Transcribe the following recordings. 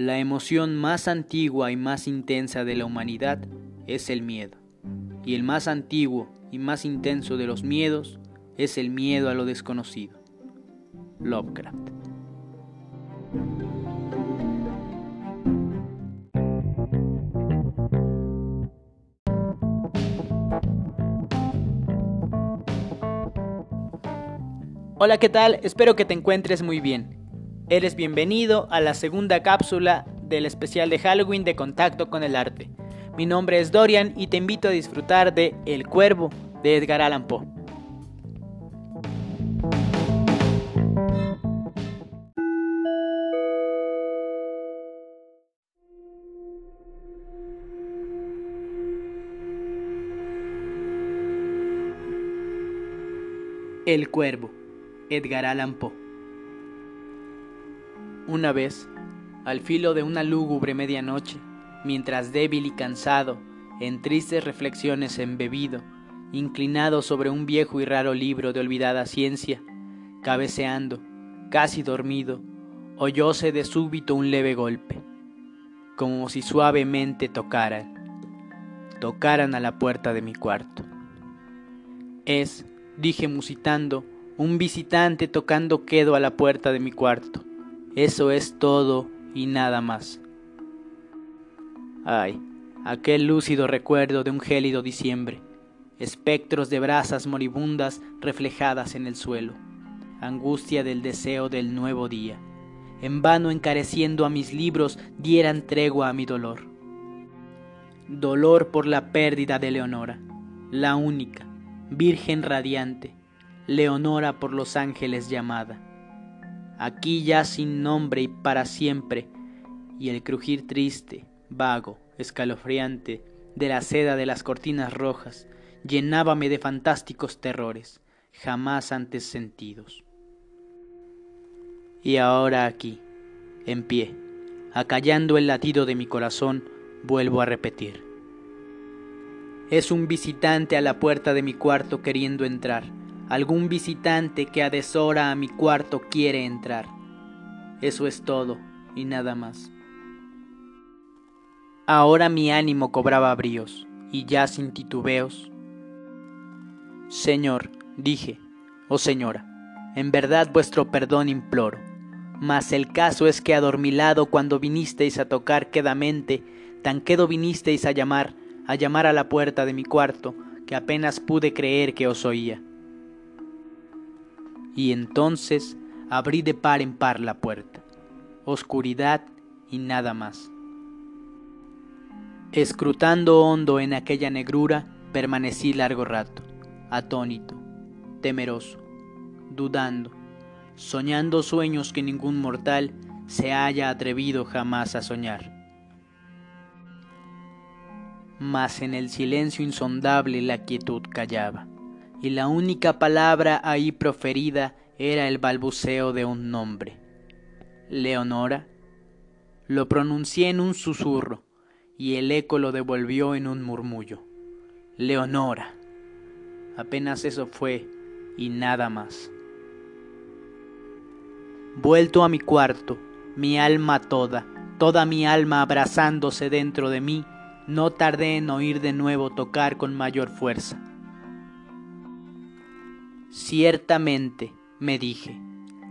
La emoción más antigua y más intensa de la humanidad es el miedo. Y el más antiguo y más intenso de los miedos es el miedo a lo desconocido. Lovecraft. Hola, ¿qué tal? Espero que te encuentres muy bien. Eres bienvenido a la segunda cápsula del especial de Halloween de Contacto con el Arte. Mi nombre es Dorian y te invito a disfrutar de El Cuervo de Edgar Allan Poe. El Cuervo, Edgar Allan Poe. Una vez, al filo de una lúgubre medianoche, mientras débil y cansado, en tristes reflexiones embebido, inclinado sobre un viejo y raro libro de olvidada ciencia, cabeceando, casi dormido, oyóse de súbito un leve golpe, como si suavemente tocaran, tocaran a la puerta de mi cuarto. Es, dije musitando, un visitante tocando quedo a la puerta de mi cuarto. Eso es todo y nada más. Ay, aquel lúcido recuerdo de un gélido diciembre, espectros de brasas moribundas reflejadas en el suelo, angustia del deseo del nuevo día, en vano encareciendo a mis libros dieran tregua a mi dolor. Dolor por la pérdida de Leonora, la única, virgen radiante, Leonora por los ángeles llamada aquí ya sin nombre y para siempre, y el crujir triste, vago, escalofriante de la seda de las cortinas rojas llenábame de fantásticos terrores, jamás antes sentidos. Y ahora aquí, en pie, acallando el latido de mi corazón, vuelvo a repetir. Es un visitante a la puerta de mi cuarto queriendo entrar Algún visitante que a deshora a mi cuarto quiere entrar. Eso es todo y nada más. Ahora mi ánimo cobraba bríos y ya sin titubeos. Señor, dije, oh señora, en verdad vuestro perdón imploro, mas el caso es que adormilado cuando vinisteis a tocar quedamente, tan quedo vinisteis a llamar, a llamar a la puerta de mi cuarto, que apenas pude creer que os oía y entonces abrí de par en par la puerta. Oscuridad y nada más. Escrutando hondo en aquella negrura, permanecí largo rato, atónito, temeroso, dudando, soñando sueños que ningún mortal se haya atrevido jamás a soñar. Mas en el silencio insondable la quietud callaba y la única palabra ahí proferida era el balbuceo de un nombre. Leonora. Lo pronuncié en un susurro, y el eco lo devolvió en un murmullo. Leonora. Apenas eso fue, y nada más. Vuelto a mi cuarto, mi alma toda, toda mi alma abrazándose dentro de mí, no tardé en oír de nuevo tocar con mayor fuerza. Ciertamente, me dije,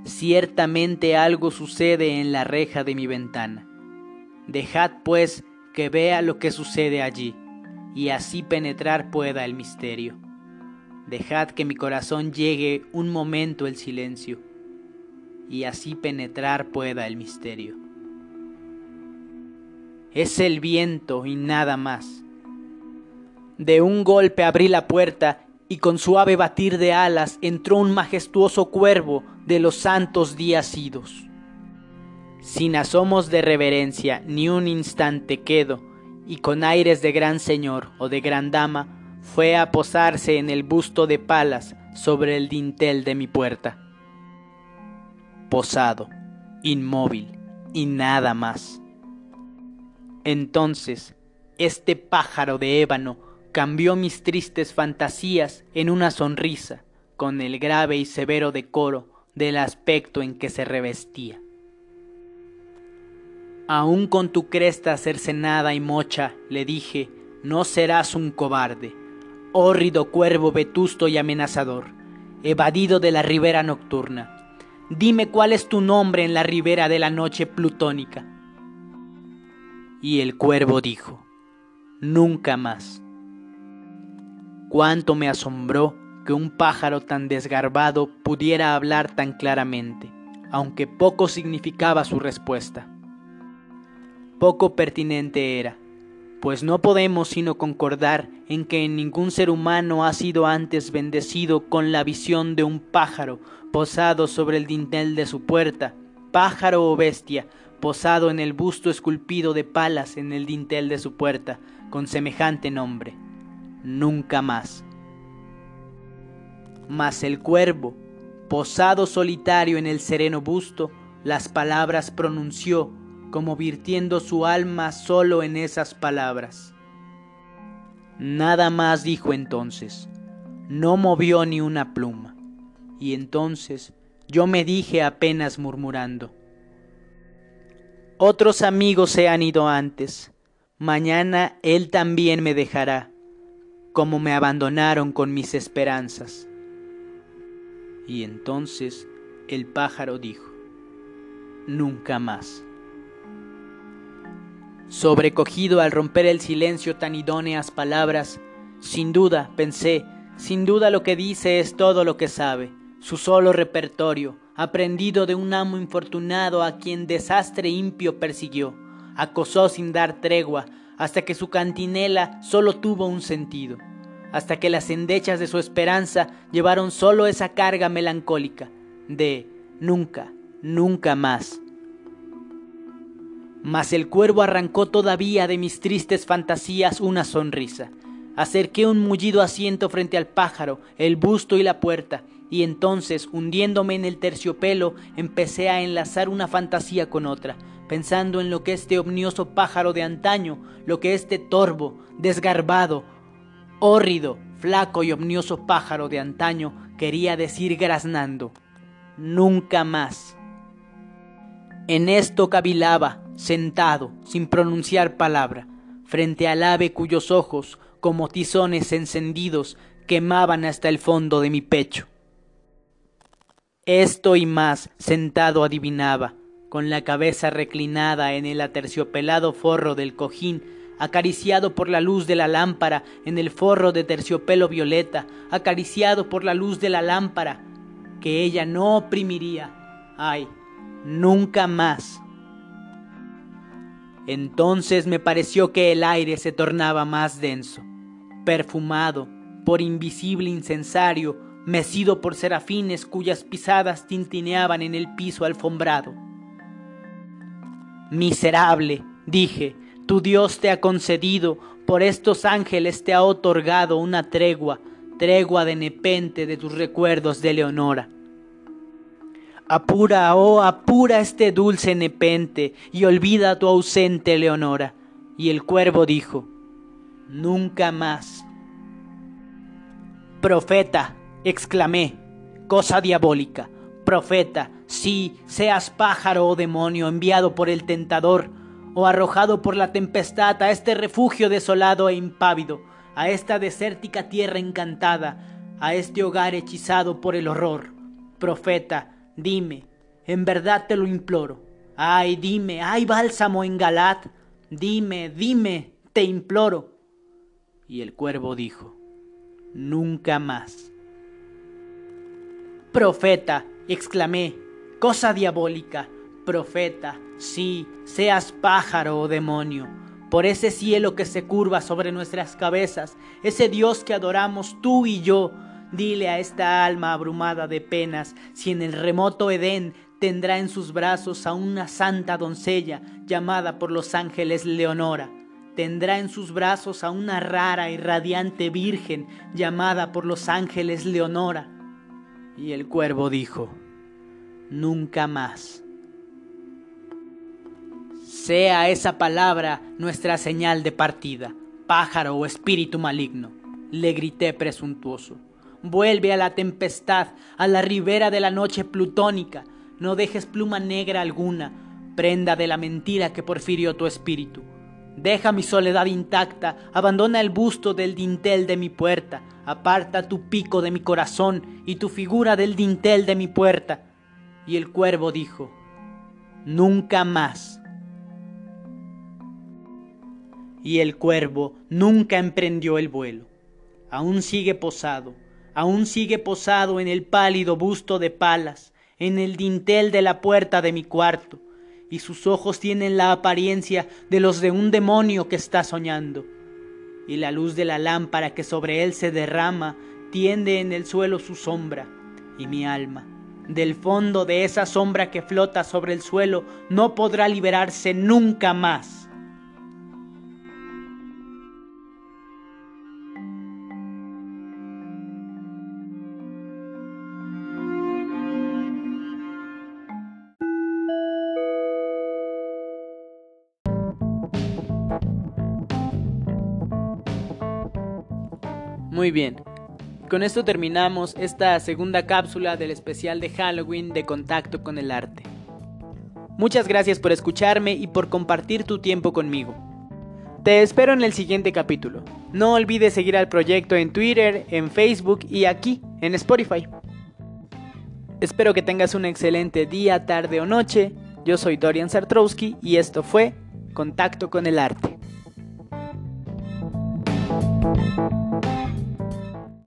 ciertamente algo sucede en la reja de mi ventana. Dejad, pues, que vea lo que sucede allí, y así penetrar pueda el misterio. Dejad que mi corazón llegue un momento el silencio, y así penetrar pueda el misterio. Es el viento y nada más. De un golpe abrí la puerta y con suave batir de alas entró un majestuoso cuervo de los santos días idos. Sin asomos de reverencia ni un instante quedo, y con aires de gran señor o de gran dama, fue a posarse en el busto de palas sobre el dintel de mi puerta. Posado, inmóvil y nada más. Entonces, este pájaro de ébano cambió mis tristes fantasías en una sonrisa, con el grave y severo decoro del aspecto en que se revestía. Aún con tu cresta cercenada y mocha, le dije, no serás un cobarde, hórrido cuervo vetusto y amenazador, evadido de la ribera nocturna. Dime cuál es tu nombre en la ribera de la noche plutónica. Y el cuervo dijo, nunca más. Cuánto me asombró que un pájaro tan desgarbado pudiera hablar tan claramente, aunque poco significaba su respuesta. Poco pertinente era, pues no podemos sino concordar en que ningún ser humano ha sido antes bendecido con la visión de un pájaro posado sobre el dintel de su puerta, pájaro o bestia, posado en el busto esculpido de palas en el dintel de su puerta, con semejante nombre. Nunca más. Mas el cuervo, posado solitario en el sereno busto, las palabras pronunció, como virtiendo su alma solo en esas palabras. Nada más dijo entonces, no movió ni una pluma, y entonces yo me dije apenas murmurando, otros amigos se han ido antes, mañana él también me dejará, como me abandonaron con mis esperanzas. Y entonces el pájaro dijo, nunca más. Sobrecogido al romper el silencio tan idóneas palabras, sin duda, pensé, sin duda lo que dice es todo lo que sabe, su solo repertorio, aprendido de un amo infortunado a quien desastre impio persiguió, acosó sin dar tregua, hasta que su cantinela solo tuvo un sentido hasta que las endechas de su esperanza llevaron solo esa carga melancólica de nunca, nunca más. Mas el cuervo arrancó todavía de mis tristes fantasías una sonrisa. Acerqué un mullido asiento frente al pájaro, el busto y la puerta, y entonces, hundiéndome en el terciopelo, empecé a enlazar una fantasía con otra, pensando en lo que este omnioso pájaro de antaño, lo que este torvo, desgarbado, hórrido, flaco y omnioso pájaro de antaño quería decir graznando, nunca más. En esto cavilaba, sentado, sin pronunciar palabra, frente al ave cuyos ojos, como tizones encendidos, quemaban hasta el fondo de mi pecho. Esto y más sentado adivinaba, con la cabeza reclinada en el aterciopelado forro del cojín acariciado por la luz de la lámpara en el forro de terciopelo violeta, acariciado por la luz de la lámpara, que ella no oprimiría. Ay, nunca más. Entonces me pareció que el aire se tornaba más denso, perfumado por invisible incensario, mecido por serafines cuyas pisadas tintineaban en el piso alfombrado. Miserable, dije, tu Dios te ha concedido, por estos ángeles te ha otorgado una tregua, tregua de nepente de tus recuerdos de Leonora. Apura, oh, apura este dulce nepente y olvida tu ausente Leonora. Y el cuervo dijo, nunca más. Profeta, exclamé, cosa diabólica. Profeta, sí, seas pájaro o demonio enviado por el tentador, o arrojado por la tempestad a este refugio desolado e impávido, a esta desértica tierra encantada, a este hogar hechizado por el horror. Profeta, dime, en verdad te lo imploro. Ay, dime, hay bálsamo en Galat. Dime, dime, te imploro. Y el cuervo dijo, nunca más. Profeta, exclamé, cosa diabólica, profeta, sí, seas pájaro o demonio, por ese cielo que se curva sobre nuestras cabezas, ese Dios que adoramos tú y yo, dile a esta alma abrumada de penas si en el remoto Edén tendrá en sus brazos a una santa doncella llamada por los ángeles Leonora. Tendrá en sus brazos a una rara y radiante virgen llamada por los ángeles Leonora. Y el cuervo dijo, nunca más sea esa palabra nuestra señal de partida, pájaro o espíritu maligno, le grité presuntuoso. Vuelve a la tempestad, a la ribera de la noche plutónica, no dejes pluma negra alguna, prenda de la mentira que porfirió tu espíritu. Deja mi soledad intacta, abandona el busto del dintel de mi puerta, aparta tu pico de mi corazón y tu figura del dintel de mi puerta. Y el cuervo dijo, Nunca más. Y el cuervo nunca emprendió el vuelo. Aún sigue posado, aún sigue posado en el pálido busto de palas, en el dintel de la puerta de mi cuarto, y sus ojos tienen la apariencia de los de un demonio que está soñando, y la luz de la lámpara que sobre él se derrama tiende en el suelo su sombra, y mi alma, del fondo de esa sombra que flota sobre el suelo, no podrá liberarse nunca más. Muy bien, con esto terminamos esta segunda cápsula del especial de Halloween de Contacto con el Arte. Muchas gracias por escucharme y por compartir tu tiempo conmigo. Te espero en el siguiente capítulo. No olvides seguir al proyecto en Twitter, en Facebook y aquí, en Spotify. Espero que tengas un excelente día, tarde o noche. Yo soy Dorian Sartrowski y esto fue Contacto con el Arte.